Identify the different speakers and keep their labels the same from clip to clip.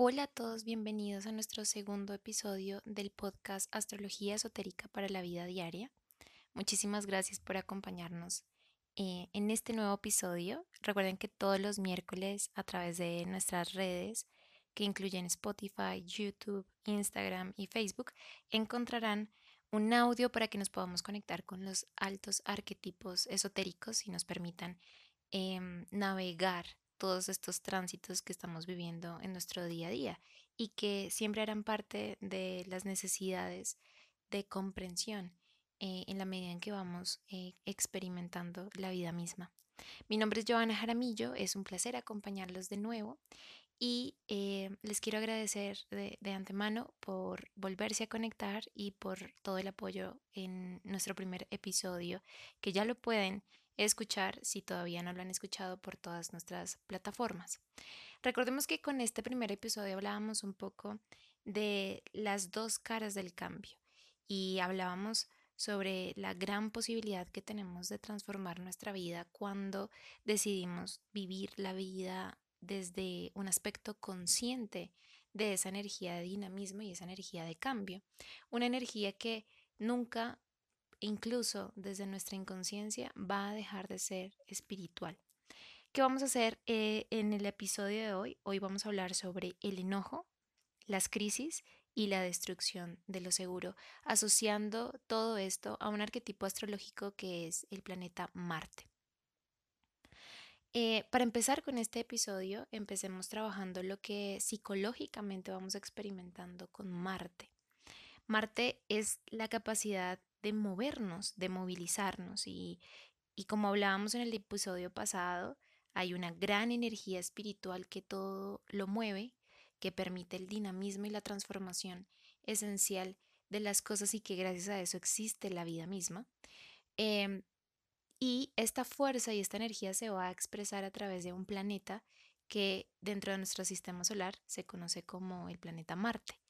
Speaker 1: Hola a todos, bienvenidos a nuestro segundo episodio del podcast Astrología Esotérica para la Vida Diaria. Muchísimas gracias por acompañarnos eh, en este nuevo episodio. Recuerden que todos los miércoles a través de nuestras redes, que incluyen Spotify, YouTube, Instagram y Facebook, encontrarán un audio para que nos podamos conectar con los altos arquetipos esotéricos y nos permitan em, navegar todos estos tránsitos que estamos viviendo en nuestro día a día y que siempre harán parte de las necesidades de comprensión eh, en la medida en que vamos eh, experimentando la vida misma. Mi nombre es Joana Jaramillo, es un placer acompañarlos de nuevo y eh, les quiero agradecer de, de, antemano por volverse a conectar y por todo el apoyo en nuestro primer episodio, que ya lo pueden escuchar si todavía no lo han escuchado por todas nuestras plataformas. Recordemos que con este primer episodio hablábamos un poco de las dos caras del cambio y hablábamos sobre la gran posibilidad que tenemos de transformar nuestra vida cuando decidimos vivir la vida desde un aspecto consciente de esa energía de dinamismo y esa energía de cambio. Una energía que nunca, incluso desde nuestra inconsciencia, va a dejar de ser espiritual. ¿Qué vamos a hacer eh, en el episodio de hoy? Hoy vamos a hablar sobre el enojo, las crisis y la destrucción de lo seguro, asociando todo esto a un arquetipo astrológico que es el planeta Marte. Eh, para empezar con este episodio, empecemos trabajando lo que psicológicamente vamos experimentando con Marte. Marte es la capacidad de movernos, de movilizarnos y, y como hablábamos en el episodio pasado, hay una gran energía espiritual que todo lo mueve, que permite el dinamismo y la transformación esencial de las cosas y que gracias a eso existe la vida misma. Em, y esta fuerza y esta energía se va a expresar a través de un planeta que dentro de nuestro sistema solar se conoce como el planeta Marte.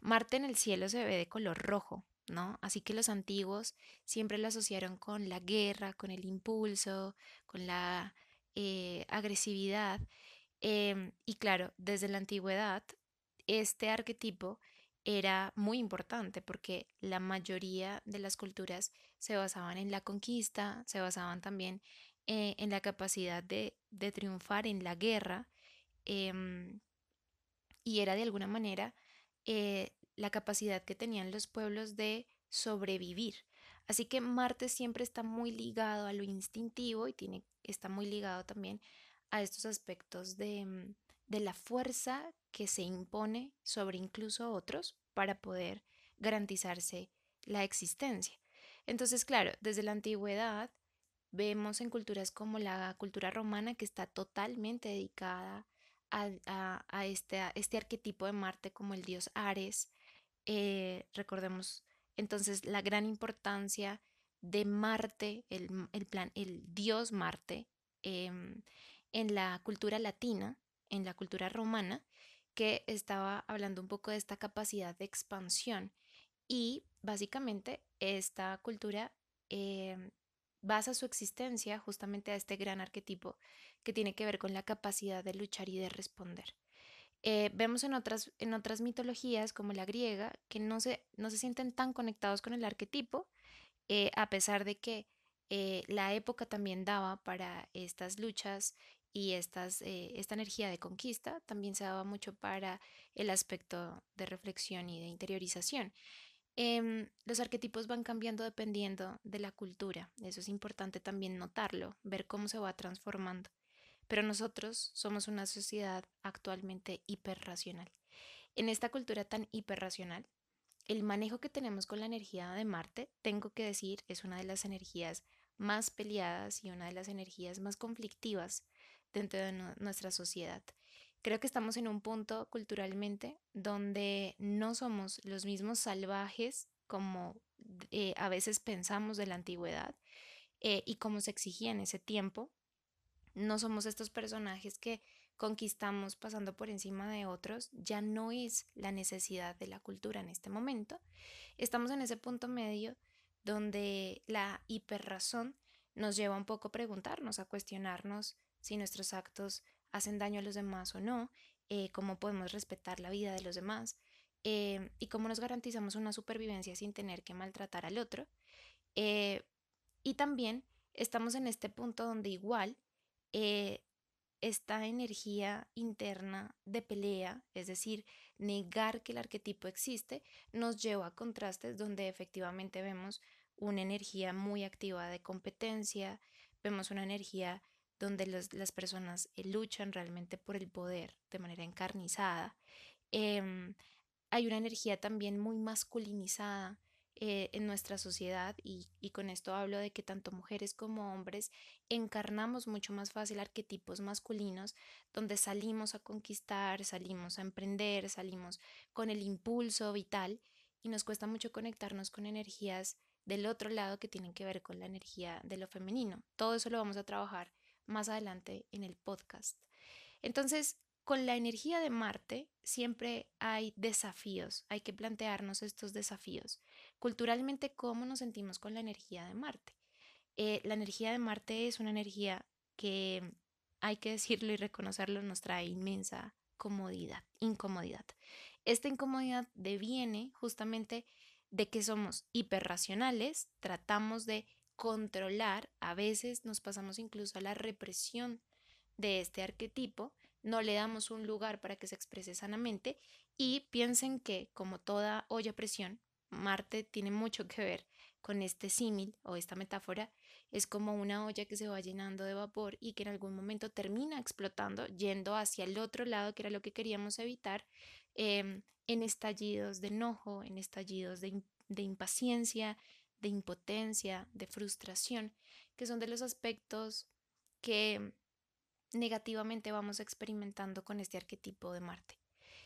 Speaker 1: Marte en el cielo se ve de color rojo, ¿no? Así que los antiguos siempre lo asociaron con la guerra, con el impulso, con la eh, agresividad. Em, y claro, desde la antigüedad, este arquetipo era muy importante porque la mayoría de las culturas se basaban en la conquista, se basaban también eh, en la capacidad de, triunfar en la guerra em, y era de alguna manera eh, la capacidad que tenían los pueblos de sobrevivir. Así que Marte siempre está muy ligado a lo instintivo y tiene, está muy ligado también a estos aspectos de, mm, de la fuerza que se impone sobre incluso otros para poder garantizarse la existencia. Entonces, claro, desde la antigüedad vemos en culturas como la cultura romana que está totalmente dedicada a, este, este, arquetipo de Marte como el dios Ares. Eh, recordemos entonces la gran importancia de Marte, el, plan, el dios Marte, em, en la cultura latina, en la cultura romana, que estaba hablando un poco de esta capacidad de expansión y básicamente esta cultura em, basa su existencia justamente a este gran arquetipo que tiene que ver con la capacidad de luchar y de responder. Eh, vemos en otras, en otras mitologías como la griega que no se, no se sienten tan conectados con el arquetipo, eh, a pesar de que eh, la época también daba para estas luchas y estas, esta energía de conquista, también se daba mucho para el aspecto de reflexión y de interiorización. Em, los arquetipos van cambiando dependiendo de la cultura. Eso es importante también notarlo, ver cómo se va transformando. Pero nosotros somos una sociedad actualmente hiperracional. En esta cultura tan hiperracional, el manejo que tenemos con la energía de Marte, tengo que decir, es una de las energías más peleadas y una de las energías más conflictivas dentro de nuestra sociedad. Creo que estamos en un punto culturalmente donde no somos los mismos salvajes como eh, a veces pensamos de la antigüedad eh, y como se exigía en ese tiempo. No somos estos personajes que conquistamos pasando por encima de otros, ya no es la necesidad de la cultura en este momento. Estamos en ese punto medio donde la hiperrazón nos lleva un poco a preguntarnos, a cuestionarnos si nuestros actos hacen daño a los demás o no, eh, cómo podemos respetar la vida de los demás eh, y cómo nos garantizamos una supervivencia sin tener que maltratar al otro. Eh, y también estamos en este punto donde igual esta energía interna de pelea, es decir, negar que el arquetipo existe, nos lleva a contrastes donde efectivamente vemos una energía muy activa de competencia, vemos una energía donde las personas eh, luchan realmente por el poder de manera encarnizada. Em, hay una energía también muy masculinizada eh, en nuestra sociedad y, y, con esto hablo de que tanto mujeres como hombres encarnamos mucho más fácil arquetipos masculinos donde salimos a conquistar, salimos a emprender, salimos con el impulso vital y nos cuesta mucho conectarnos con energías del otro lado que tienen que ver con la energía de lo femenino. Todo eso lo vamos a trabajar más adelante en el podcast. Entonces, con la energía de Marte siempre hay desafíos, hay que plantearnos estos desafíos. Culturalmente, ¿cómo nos sentimos con la energía de Marte? Eh, la energía de Marte es una energía que, hay que decirlo y reconocerlo, nos trae inmensa comodidad, incomodidad. Esta incomodidad deviene justamente de que somos hiperracionales, tratamos de controlar, a veces nos pasamos incluso a la represión de este arquetipo, no le damos un lugar para que se exprese sanamente y piensen que como toda olla presión, Marte tiene mucho que ver con este símil o esta metáfora, es como una olla que se va llenando de vapor y que en algún momento termina explotando, yendo hacia el otro lado, que era lo que queríamos evitar, em, en estallidos de enojo, en estallidos de, de impaciencia, de impotencia, de frustración, que son de los aspectos que negativamente vamos experimentando con este arquetipo de Marte.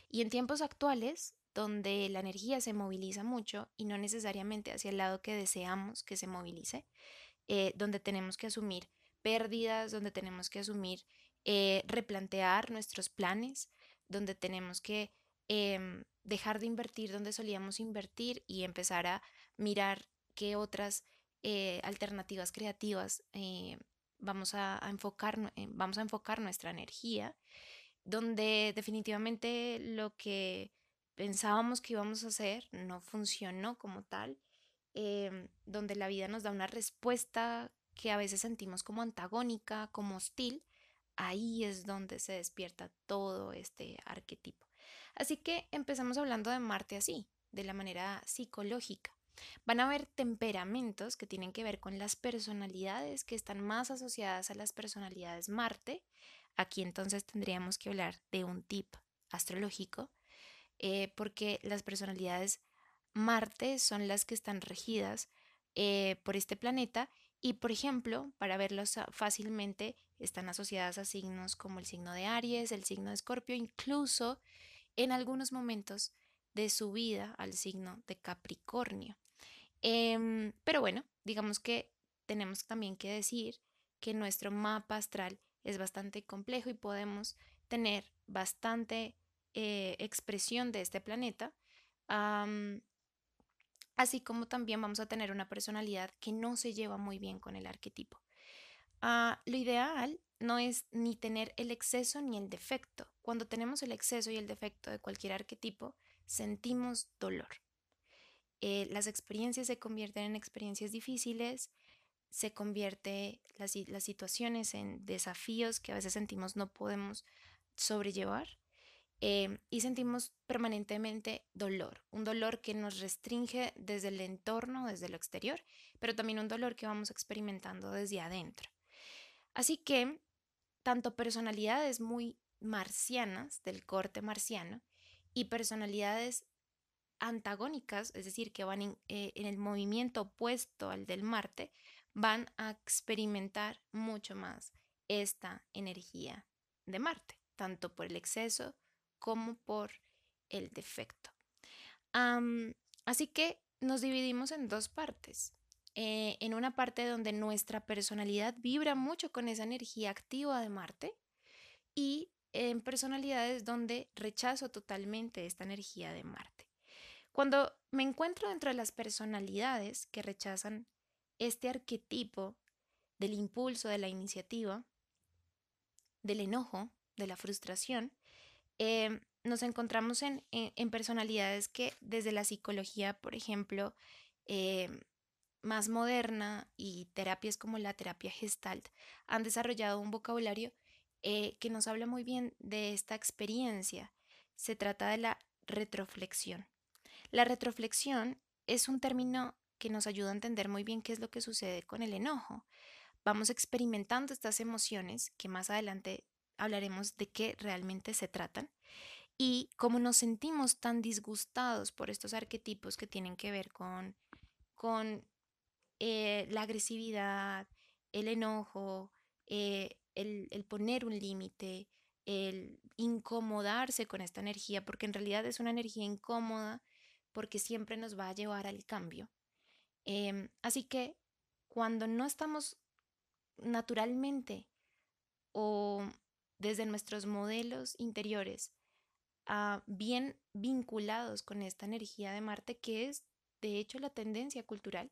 Speaker 1: Y en tiempos actuales, donde la energía se moviliza mucho y no necesariamente hacia el lado que deseamos que se movilice, eh, donde tenemos que asumir pérdidas, donde tenemos que asumir, eh, replantear nuestros planes, donde tenemos que em, dejar de invertir donde solíamos invertir y empezar a mirar qué otras eh, alternativas creativas eh, vamos, a, enfocar, eh, vamos a enfocar nuestra energía, donde definitivamente lo que pensábamos que íbamos a hacer no funcionó como tal, em, donde la vida nos da una respuesta que a veces sentimos como antagónica, como hostil, ahí es donde se despierta todo este arquetipo. Así que empezamos hablando de Marte así, de la manera psicológica. Van a haber temperamentos que tienen que ver con las personalidades que están más asociadas a las personalidades Marte. Aquí entonces tendríamos que hablar de un tip astrológico, eh, porque las personalidades Marte son las que están regidas eh, por este planeta y, por ejemplo, para verlos fácilmente, están asociadas a signos como el signo de Aries, el signo de Escorpio, incluso en algunos momentos de su vida al signo de Capricornio. Em, pero bueno, digamos que tenemos también que decir que nuestro mapa astral es bastante complejo y podemos tener bastante eh, expresión de este planeta. así como también vamos a tener una personalidad que no se lleva muy bien con el arquetipo. Ah, lo ideal no es ni tener el exceso ni el defecto. Cuando tenemos el exceso y el defecto de cualquier arquetipo, sentimos dolor. Eh, las experiencias se convierten en experiencias difíciles, se convierte las, las situaciones en desafíos que a veces sentimos no podemos sobrellevar eh, y sentimos permanentemente dolor, un dolor que nos restringe desde el entorno, desde lo exterior, pero también un dolor que vamos experimentando desde adentro. Así que tanto personalidades muy marcianas del corte marciano y personalidades antagónicas, es decir, que van eh, en, el movimiento opuesto al del Marte, van a experimentar mucho más esta energía de Marte, tanto por el exceso como por el defecto. así que nos dividimos en dos partes. Eh, en una parte donde nuestra personalidad vibra mucho con esa energía activa de Marte y en personalidades donde rechazo totalmente esta energía de Marte. Cuando me encuentro dentro de las personalidades que rechazan este arquetipo del impulso, de la iniciativa, del enojo, de la frustración, em, nos encontramos en, personalidades que desde la psicología, por ejemplo, em, más moderna y terapias como la terapia gestalt han desarrollado un vocabulario eh, que nos habla muy bien de esta experiencia. Se trata de la retroflexión. La retroflexión es un término que nos ayuda a entender muy bien qué es lo que sucede con el enojo. Vamos experimentando estas emociones, que más adelante hablaremos de qué realmente se tratan, y cómo nos sentimos tan disgustados por estos arquetipos que tienen que ver con, con eh, la agresividad, el enojo, eh, el, el poner un límite, el incomodarse con esta energía, porque en realidad es una energía incómoda porque siempre nos va a llevar al cambio. Em, así que cuando no estamos naturalmente o desde nuestros modelos interiores ah, bien vinculados con esta energía de Marte, que es de hecho la tendencia cultural,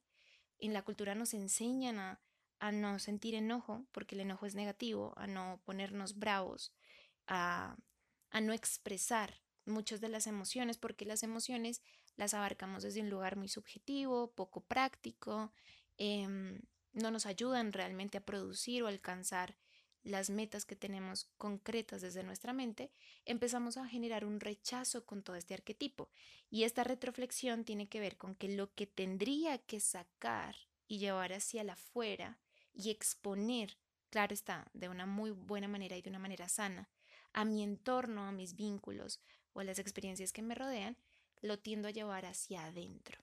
Speaker 1: en la cultura nos enseñan a, no sentir enojo, porque el enojo es negativo, a no ponernos bravos, a, a no expresar muchas de las emociones, porque las emociones las abarcamos desde un lugar muy subjetivo, poco práctico, em, no nos ayudan realmente a producir o alcanzar las metas que tenemos concretas desde nuestra mente, empezamos a generar un rechazo con todo este arquetipo. Y esta retroflexión tiene que ver con que lo que tendría que sacar y llevar hacia la afuera y exponer, claro está, de una muy buena manera y de una manera sana, a mi entorno, a mis vínculos o a las experiencias que me rodean, lo tiendo a llevar hacia adentro.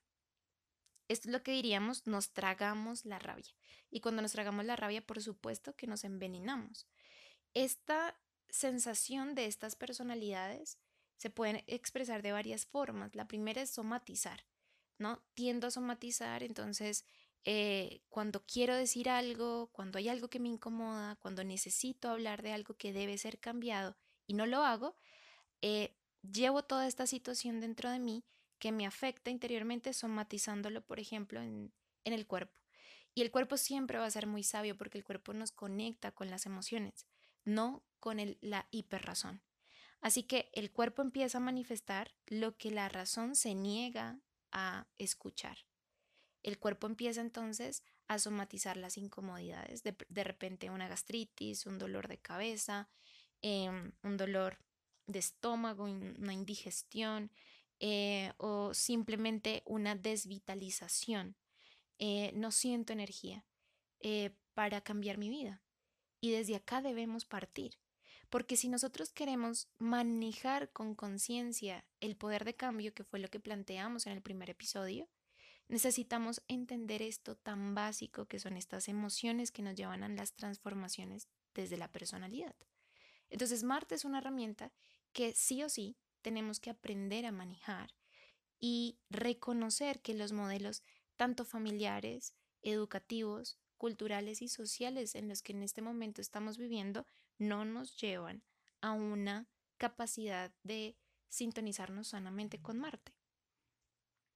Speaker 1: Esto es lo que diríamos, nos tragamos la rabia. Y cuando nos tragamos la rabia, por supuesto que nos envenenamos. Esta sensación de estas personalidades se pueden expresar de varias formas. La primera es somatizar, ¿no? Tiendo a somatizar, entonces eh, cuando quiero decir algo, cuando hay algo que me incomoda, cuando necesito hablar de algo que debe ser cambiado y no lo hago, eh, llevo toda esta situación dentro de mí que me afecta interiormente somatizándolo, por ejemplo, en, el cuerpo. Y el cuerpo siempre va a ser muy sabio porque el cuerpo nos conecta con las emociones, no con la hiperrazón. Así que el cuerpo empieza a manifestar lo que la razón se niega a escuchar. El cuerpo empieza entonces a somatizar las incomodidades, de, repente una gastritis, un dolor de cabeza, em, un dolor de estómago, una indigestión eh, o simplemente una desvitalización. Eh, no siento energía eh, para cambiar mi vida. Y desde acá debemos partir. Porque si nosotros queremos manejar con conciencia el poder de cambio, que fue lo que planteamos en el primer episodio, necesitamos entender esto tan básico que son estas emociones que nos llevan a las transformaciones desde la personalidad. Entonces, Marte es una herramienta que sí o sí tenemos que aprender a manejar y reconocer que los modelos, tanto familiares, educativos, culturales y sociales en los que en este momento estamos viviendo, no nos llevan a una capacidad de sintonizarnos sanamente con Marte.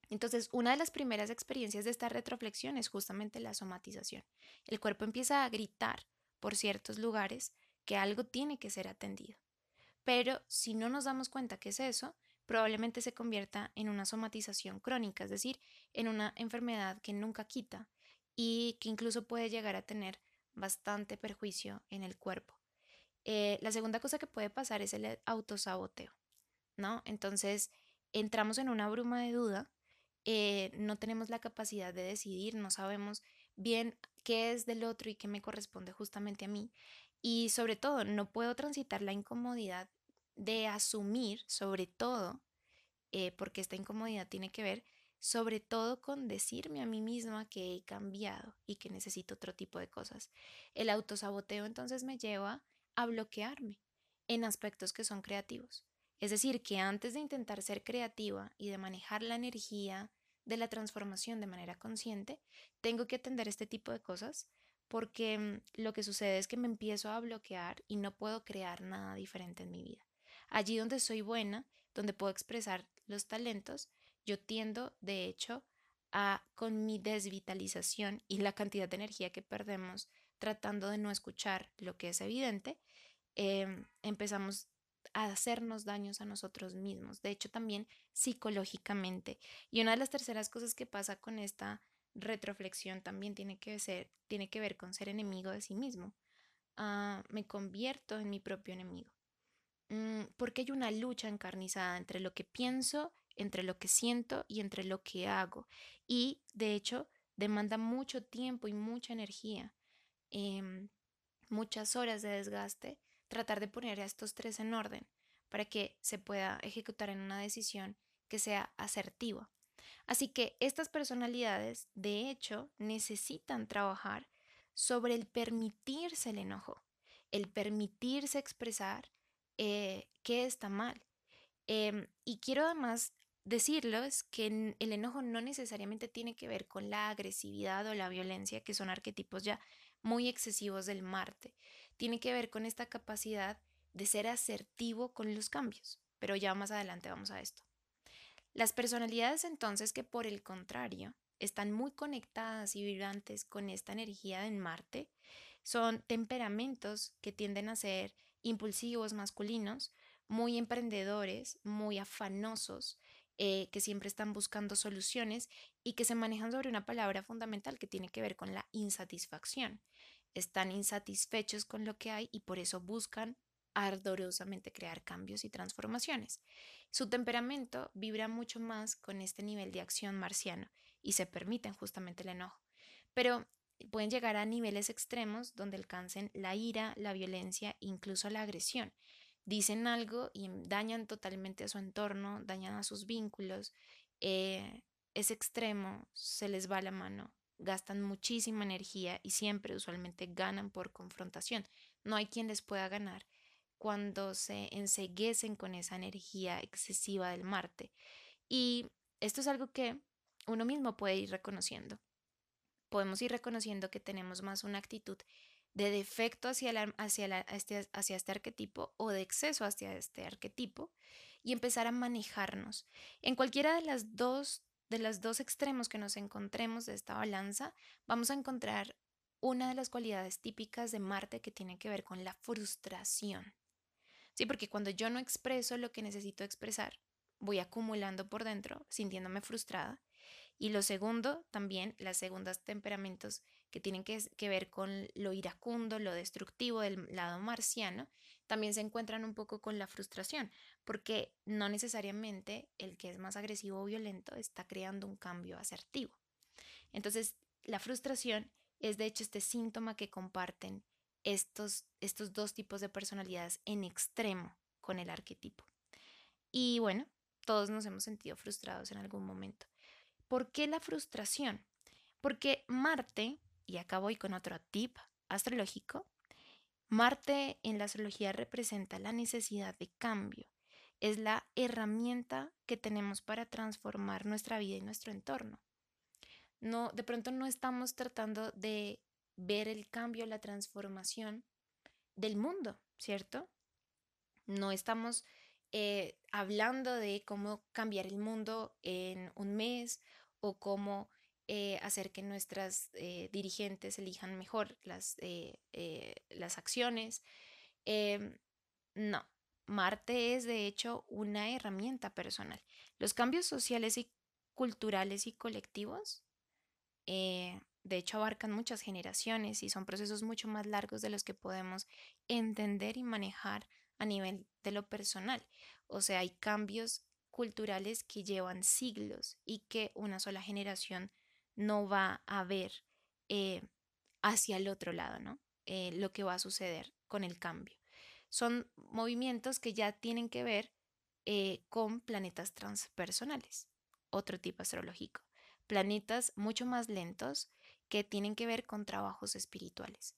Speaker 1: Entonces, una de las primeras experiencias de esta retroflexión es justamente la somatización. El cuerpo empieza a gritar por ciertos lugares que algo tiene que ser atendido. Pero si no nos damos cuenta que es eso, probablemente se convierta en una somatización crónica, es decir, en una enfermedad que nunca quita y que incluso puede llegar a tener bastante perjuicio en el cuerpo. Eh, la segunda cosa que puede pasar es el autosaboteo, ¿no? Entonces entramos en una bruma de duda, eh, no tenemos la capacidad de decidir, no sabemos bien qué es del otro y qué me corresponde justamente a mí. Y sobre todo, no puedo transitar la incomodidad de asumir, sobre todo, eh, porque esta incomodidad tiene que ver sobre todo con decirme a mí misma que he cambiado y que necesito otro tipo de cosas. El autosaboteo entonces me lleva a bloquearme en aspectos que son creativos. Es decir, que antes de intentar ser creativa y de manejar la energía de la transformación de manera consciente, tengo que atender este tipo de cosas porque mm, lo que sucede es que me empiezo a bloquear y no puedo crear nada diferente en mi vida. Allí donde soy buena, donde puedo expresar los talentos, yo tiendo, de hecho, a, con mi desvitalización y la cantidad de energía que perdemos tratando de no escuchar lo que es evidente, em, empezamos hacernos daños a nosotros mismos, de hecho también psicológicamente. Y una de las terceras cosas que pasa con esta retroflexión también tiene que, ser, tiene que ver con ser enemigo de sí mismo. Ah, me convierto en mi propio enemigo. Mm, porque hay una lucha encarnizada entre lo que pienso, entre lo que siento y entre lo que hago. Y de hecho demanda mucho tiempo y mucha energía, em, muchas horas de desgaste, tratar de poner a estos tres en orden para que se pueda ejecutar en una decisión que sea asertiva. Así que estas personalidades, de hecho, necesitan trabajar sobre el permitirse el enojo, el permitirse expresar eh, qué está mal. Em, y quiero además decirles que el enojo no necesariamente tiene que ver con la agresividad o la violencia, que son arquetipos ya muy excesivos del Marte. Tiene que ver con esta capacidad de ser asertivo con los cambios. Pero ya más adelante vamos a esto. Las personalidades entonces que por el contrario están muy conectadas y vibrantes con esta energía en Marte son temperamentos que tienden a ser impulsivos masculinos, muy emprendedores, muy afanosos, eh, que siempre están buscando soluciones y que se manejan sobre una palabra fundamental que tiene que ver con la insatisfacción. Están insatisfechos con lo que hay y por eso buscan ardorosamente crear cambios y transformaciones. Su temperamento vibra mucho más con este nivel de acción marciano y se permiten justamente el enojo. Pero pueden llegar a niveles extremos donde alcancen la ira, la violencia, incluso la agresión. Dicen algo y dañan totalmente a su entorno, dañan a sus vínculos. Eh, es extremo, se les va la mano, gastan muchísima energía y siempre usualmente ganan por confrontación. No hay quien les pueda ganar cuando se enseguecen con esa energía excesiva del Marte. Y esto es algo que uno mismo puede ir reconociendo. Podemos ir reconociendo que tenemos más una actitud de defecto hacia, hacia, este, hacia este arquetipo o de exceso hacia este arquetipo y empezar a manejarnos. En cualquiera de las dos de los dos extremos que nos encontremos de esta balanza, vamos a encontrar una de las cualidades típicas de Marte que tiene que ver con la frustración. Sí, porque cuando yo no expreso lo que necesito expresar, voy acumulando por dentro, sintiéndome frustrada. Y lo segundo, también las segundas temperamentos que tienen que, ver con lo iracundo, lo destructivo del lado marciano, también se encuentran un poco con la frustración, porque no necesariamente el que es más agresivo o violento está creando un cambio asertivo. Entonces, la frustración es de hecho este síntoma que comparten estos, estos dos tipos de personalidades en extremo con el arquetipo. Y bueno, todos nos hemos sentido frustrados en algún momento. ¿Por qué la frustración? Porque Marte, y acá voy con otro tip astrológico, Marte en la astrología representa la necesidad de cambio. Es la herramienta que tenemos para transformar nuestra vida y nuestro entorno. No, de pronto no estamos tratando de ver el cambio, la transformación del mundo, ¿cierto? No estamos eh, hablando de cómo cambiar el mundo en un mes o cómo eh, hacer que nuestras eh, dirigentes elijan mejor las, las acciones. Em, no, Marte es de hecho una herramienta personal. Los cambios sociales y culturales y colectivos de hecho abarcan muchas generaciones y son procesos mucho más largos de los que podemos entender y manejar a nivel de lo personal. O sea, hay cambios culturales que llevan siglos y que una sola generación no va a ver eh, hacia el otro lado, ¿no? Eh, lo que va a suceder con el cambio. Son movimientos que ya tienen que ver eh, con planetas transpersonales, otro tipo astrológico. Planetas mucho más lentos que tienen que ver con trabajos espirituales.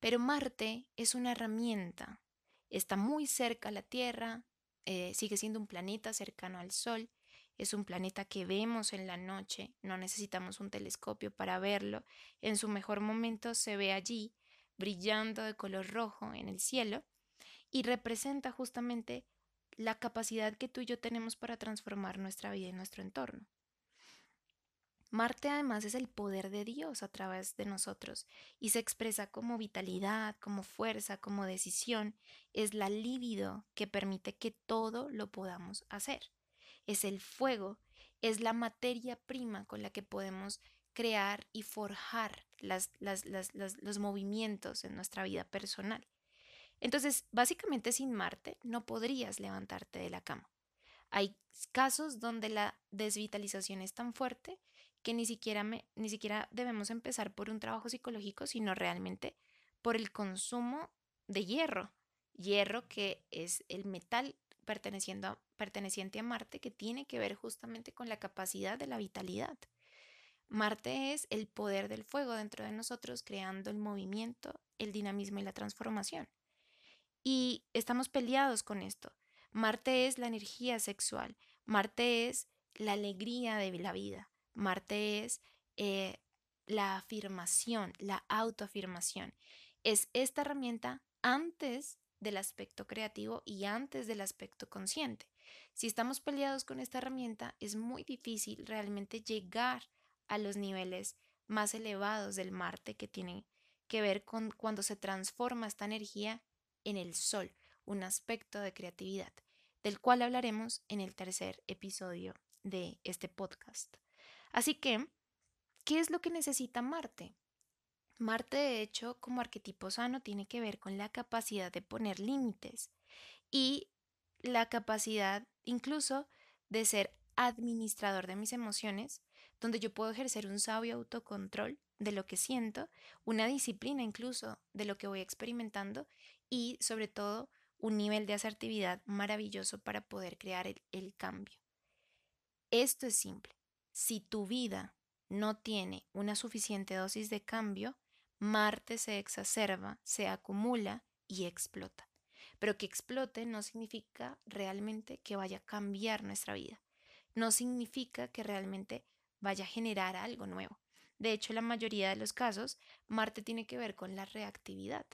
Speaker 1: Pero Marte es una herramienta, está muy cerca a la Tierra, eh, sigue siendo un planeta cercano al Sol, es un planeta que vemos en la noche, no necesitamos un telescopio para verlo, en su mejor momento se ve allí, brillando de color rojo en el cielo, y representa justamente la capacidad que tú y yo tenemos para transformar nuestra vida y nuestro entorno. Marte además es el poder de Dios a través de nosotros y se expresa como vitalidad, como fuerza, como decisión. Es la libido que permite que todo lo podamos hacer. Es el fuego, es la materia prima con la que podemos crear y forjar los movimientos en nuestra vida personal. Entonces, básicamente sin Marte no podrías levantarte de la cama. Hay casos donde la desvitalización es tan fuerte que ni siquiera, ni siquiera debemos empezar por un trabajo psicológico, sino realmente por el consumo de hierro. Hierro que es el metal perteneciendo perteneciente a Marte que tiene que ver justamente con la capacidad de la vitalidad. Marte es el poder del fuego dentro de nosotros, creando el movimiento, el dinamismo y la transformación. Y estamos peleados con esto. Marte es la energía sexual, Marte es la alegría de la vida, Marte es eh, la afirmación, la autoafirmación. Es esta herramienta antes del aspecto creativo y antes del aspecto consciente. Si estamos peleados con esta herramienta, es muy difícil realmente llegar a los niveles más elevados del Marte que tienen que ver con cuando se transforma esta energía en el Sol, un aspecto de creatividad, del cual hablaremos en el tercer episodio de este podcast. Así que, ¿qué es lo que necesita Marte? Marte, de hecho, como arquetipo sano, tiene que ver con la capacidad de poner límites y la capacidad incluso de ser administrador de mis emociones, donde yo puedo ejercer un sabio autocontrol de lo que siento, una disciplina incluso de lo que voy experimentando y sobre todo un nivel de asertividad maravilloso para poder crear el, el cambio. Esto es simple. Si tu vida no tiene una suficiente dosis de cambio, Marte se exacerba, se acumula y explota. Pero que explote no significa realmente que vaya a cambiar nuestra vida. No significa que realmente vaya a generar algo nuevo. De hecho, la mayoría de los casos, Marte tiene que ver con la reactividad.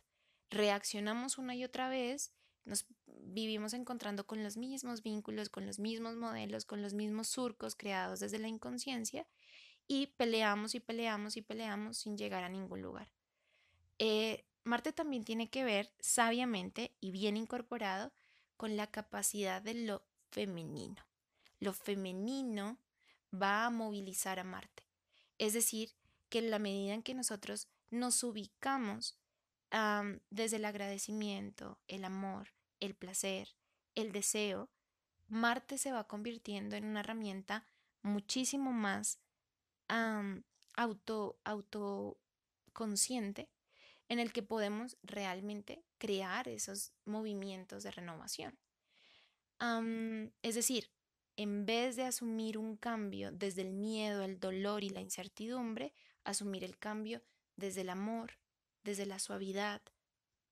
Speaker 1: Reaccionamos una y otra vez nos vivimos encontrando con los mismos vínculos, con los mismos modelos, con los mismos surcos creados desde la inconsciencia y peleamos y peleamos y peleamos sin llegar a ningún lugar. Eh, Marte también tiene que ver sabiamente y bien incorporado con la capacidad de lo femenino. Lo femenino va a movilizar a Marte. Es decir, que en la medida en que nosotros nos ubicamos desde el agradecimiento, el amor, el placer, el deseo, Marte se va convirtiendo en una herramienta muchísimo más auto, autoconsciente en el que podemos realmente crear esos movimientos de renovación. es decir, en vez de asumir un cambio desde el miedo, el dolor y la incertidumbre, asumir el cambio desde el amor, desde la suavidad,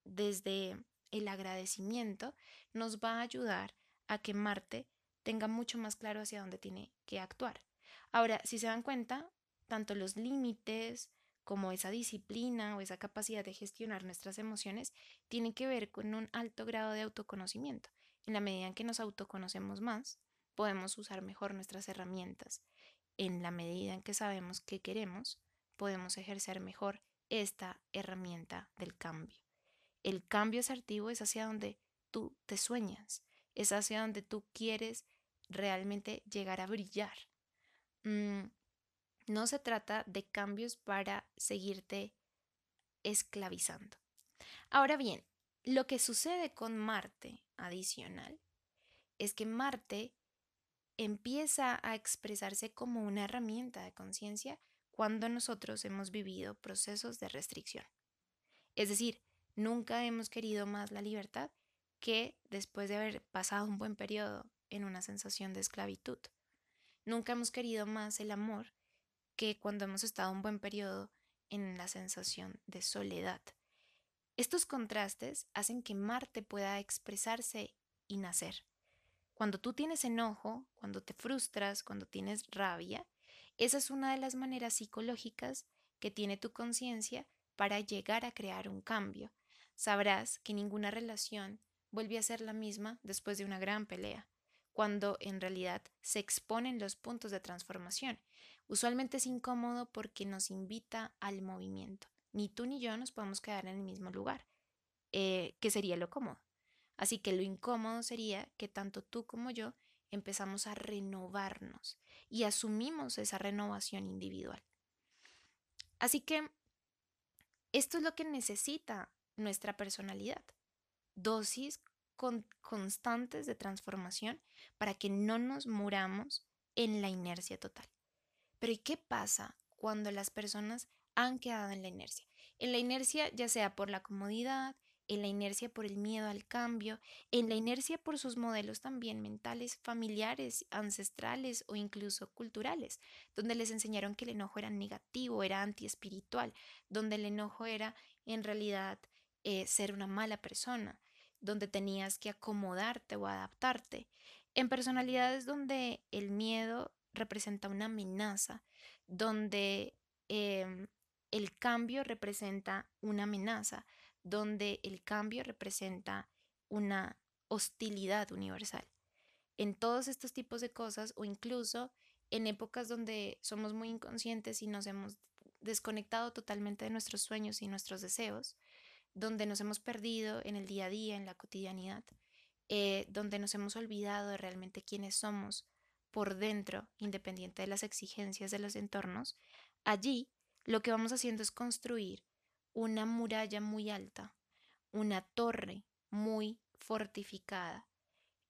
Speaker 1: desde el agradecimiento, nos va a ayudar a que Marte tenga mucho más claro hacia dónde tiene que actuar. Ahora, si se dan cuenta, tanto los límites como esa disciplina o esa capacidad de gestionar nuestras emociones tienen que ver con un alto grado de autoconocimiento. En la medida en que nos autoconocemos más, podemos usar mejor nuestras herramientas. En la medida en que sabemos qué queremos, podemos ejercer mejor esta herramienta del cambio. El cambio asertivo es hacia donde tú te sueñas, es hacia donde tú quieres realmente llegar a brillar. Mm, no se trata de cambios para seguirte esclavizando. Ahora bien, lo que sucede con Marte adicional es que Marte empieza a expresarse como una herramienta de conciencia cuando nosotros hemos vivido procesos de restricción. Es decir, nunca hemos querido más la libertad que después de haber pasado un buen periodo en una sensación de esclavitud. Nunca hemos querido más el amor que cuando hemos estado un buen periodo en la sensación de soledad. Estos contrastes hacen que Marte pueda expresarse y nacer. Cuando tú tienes enojo, cuando te frustras, cuando tienes rabia, esa es una de las maneras psicológicas que tiene tu conciencia para llegar a crear un cambio. Sabrás que ninguna relación vuelve a ser la misma después de una gran pelea. cuando en realidad se exponen los puntos de transformación. Usualmente es incómodo porque nos invita al movimiento. Ni tú ni yo nos podemos quedar en el mismo lugar, eh, que sería lo cómodo. Así que lo incómodo sería que tanto tú como yo empezamos a renovarnos y asumimos esa renovación individual. Así que esto es lo que necesita nuestra personalidad. Dosis constantes de transformación para que no nos muramos en la inercia total. Pero ¿y qué pasa cuando las personas han quedado en la inercia? En la inercia ya sea por la comodidad, en la inercia por el miedo al cambio, en la inercia por sus modelos también mentales, familiares, ancestrales o incluso culturales, donde les enseñaron que el enojo era negativo, era antiespiritual, donde el enojo era en realidad eh, ser una mala persona, donde tenías que acomodarte o adaptarte, en personalidades donde el miedo representa una amenaza, donde em, el cambio representa una amenaza, donde el cambio representa una hostilidad universal. En todos estos tipos de cosas o incluso en épocas donde somos muy inconscientes y nos hemos desconectado totalmente de nuestros sueños y nuestros deseos, donde nos hemos perdido en el día a día, en la cotidianidad, eh, donde nos hemos olvidado de realmente quiénes somos por dentro, independiente de las exigencias de los entornos, allí lo que vamos haciendo es construir una muralla muy alta, una torre muy fortificada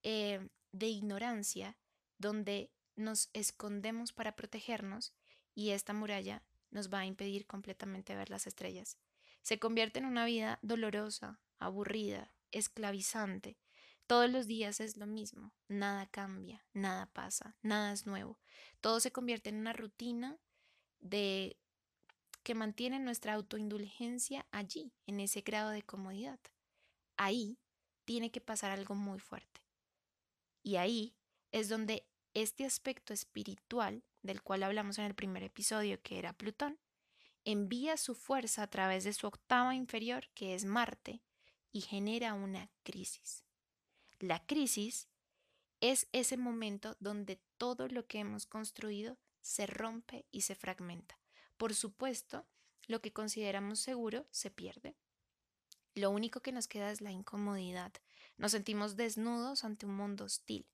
Speaker 1: eh, de ignorancia donde nos escondemos para protegernos y esta muralla nos va a impedir completamente ver las estrellas. Se convierte en una vida dolorosa, aburrida, esclavizante. Todos los días es lo mismo, nada cambia, nada pasa, nada es nuevo. Todo se convierte en una rutina de que mantiene nuestra autoindulgencia allí, en ese grado de comodidad. Ahí tiene que pasar algo muy fuerte. Y ahí es donde este aspecto espiritual, del cual hablamos en el primer episodio, que era Plutón, envía su fuerza a través de su octava inferior, que es Marte, y genera una crisis. La crisis es ese momento donde todo lo que hemos construido se rompe y se fragmenta. Por supuesto, lo que consideramos seguro se pierde. Lo único que nos queda es la incomodidad. Nos sentimos desnudos ante un mundo hostil.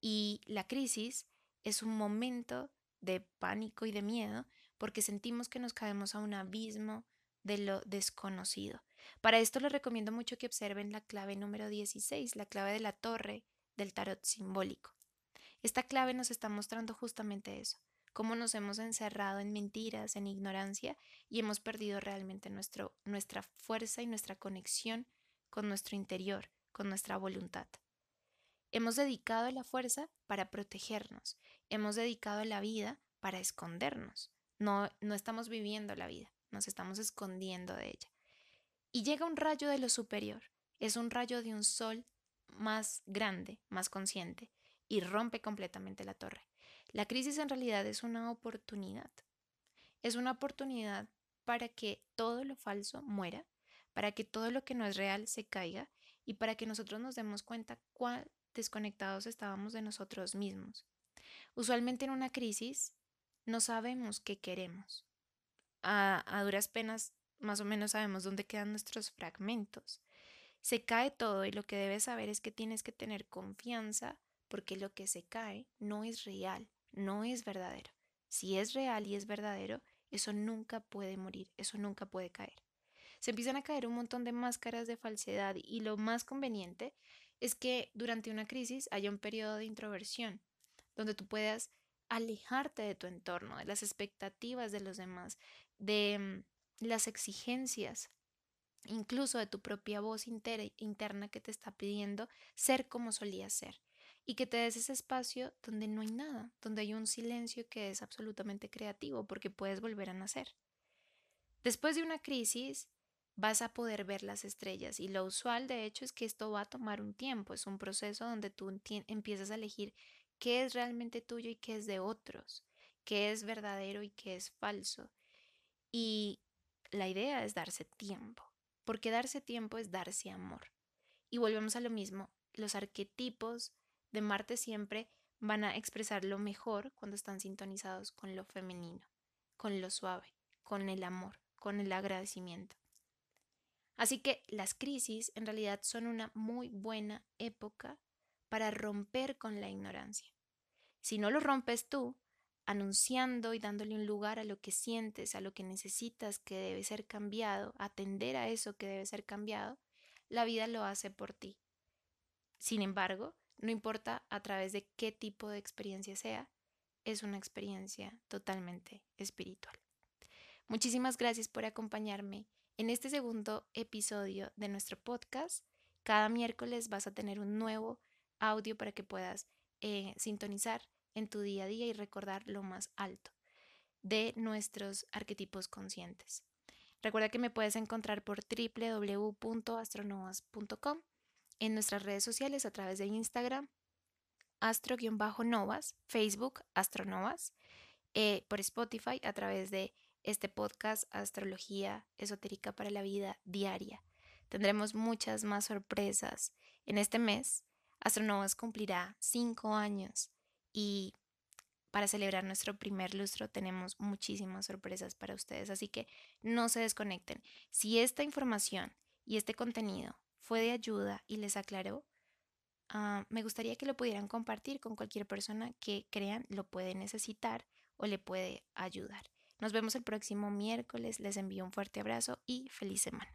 Speaker 1: Y la crisis es un momento de pánico y de miedo porque sentimos que nos caemos a un abismo de lo desconocido. Para esto les recomiendo mucho que observen la clave número 16, la clave de la torre del tarot simbólico. Esta clave nos está mostrando justamente eso, cómo nos hemos encerrado en mentiras, en ignorancia y hemos perdido realmente nuestro, nuestra fuerza y nuestra conexión con nuestro interior, con nuestra voluntad. Hemos dedicado la fuerza para protegernos, hemos dedicado la vida para escondernos. No, no estamos viviendo la vida, nos estamos escondiendo de ella. Y llega un rayo de lo superior, es un rayo de un sol más grande, más consciente, y rompe completamente la torre. La crisis en realidad es una oportunidad. Es una oportunidad para que todo lo falso muera, para que todo lo que no es real se caiga y para que nosotros nos demos cuenta cuán desconectados estábamos de nosotros mismos. Usualmente en una crisis no sabemos qué queremos. A, a duras penas más o menos sabemos dónde quedan nuestros fragmentos. Se cae todo y lo que debes saber es que tienes que tener confianza porque lo que se cae no es real no es verdadero. Si es real y es verdadero, eso nunca puede morir, eso nunca puede caer. Se empiezan a caer un montón de máscaras de falsedad y lo más conveniente es que durante una crisis haya un periodo de introversión, donde tú puedas alejarte de tu entorno, de las expectativas de los demás, de mm, las exigencias, incluso de tu propia voz interna que te está pidiendo ser como solías ser y que te des ese espacio donde no hay nada, donde hay un silencio que es absolutamente creativo porque puedes volver a nacer. Después de una crisis vas a poder ver las estrellas y lo usual de hecho es que esto va a tomar un tiempo, es un proceso donde tú empiezas a elegir qué es realmente tuyo y qué es de otros, qué es verdadero y qué es falso. Y la idea es darse tiempo, porque darse tiempo es darse amor. Y volvemos a lo mismo, los arquetipos de Marte siempre van a expresar lo mejor cuando están sintonizados con lo femenino, con lo suave, con el amor, con el agradecimiento. Así que las crisis en realidad son una muy buena época para romper con la ignorancia. Si no lo rompes tú, anunciando y dándole un lugar a lo que sientes, a lo que necesitas que debe ser cambiado, atender a eso que debe ser cambiado, la vida lo hace por ti. Sin embargo, no importa a través de qué tipo de experiencia sea, es una experiencia totalmente espiritual. Muchísimas gracias por acompañarme en este segundo episodio de nuestro podcast. Cada miércoles vas a tener un nuevo audio para que puedas eh, sintonizar en tu día a día y recordar lo más alto de nuestros arquetipos conscientes. Recuerda que me puedes encontrar por www.astronovas.com en nuestras redes sociales a través de Instagram, astro-novas, Facebook, astronovas, eh, por Spotify a través de este podcast Astrología Esotérica para la Vida Diaria. Tendremos muchas más sorpresas. En este mes, Astronovas cumplirá cinco años y para celebrar nuestro primer lustro tenemos muchísimas sorpresas para ustedes, así que no se desconecten. Si esta información y este contenido fue de ayuda y les aclaró, ah, me gustaría que lo pudieran compartir con cualquier persona que crean lo puede necesitar o le puede ayudar. Nos vemos el próximo miércoles, les envío un fuerte abrazo y feliz semana.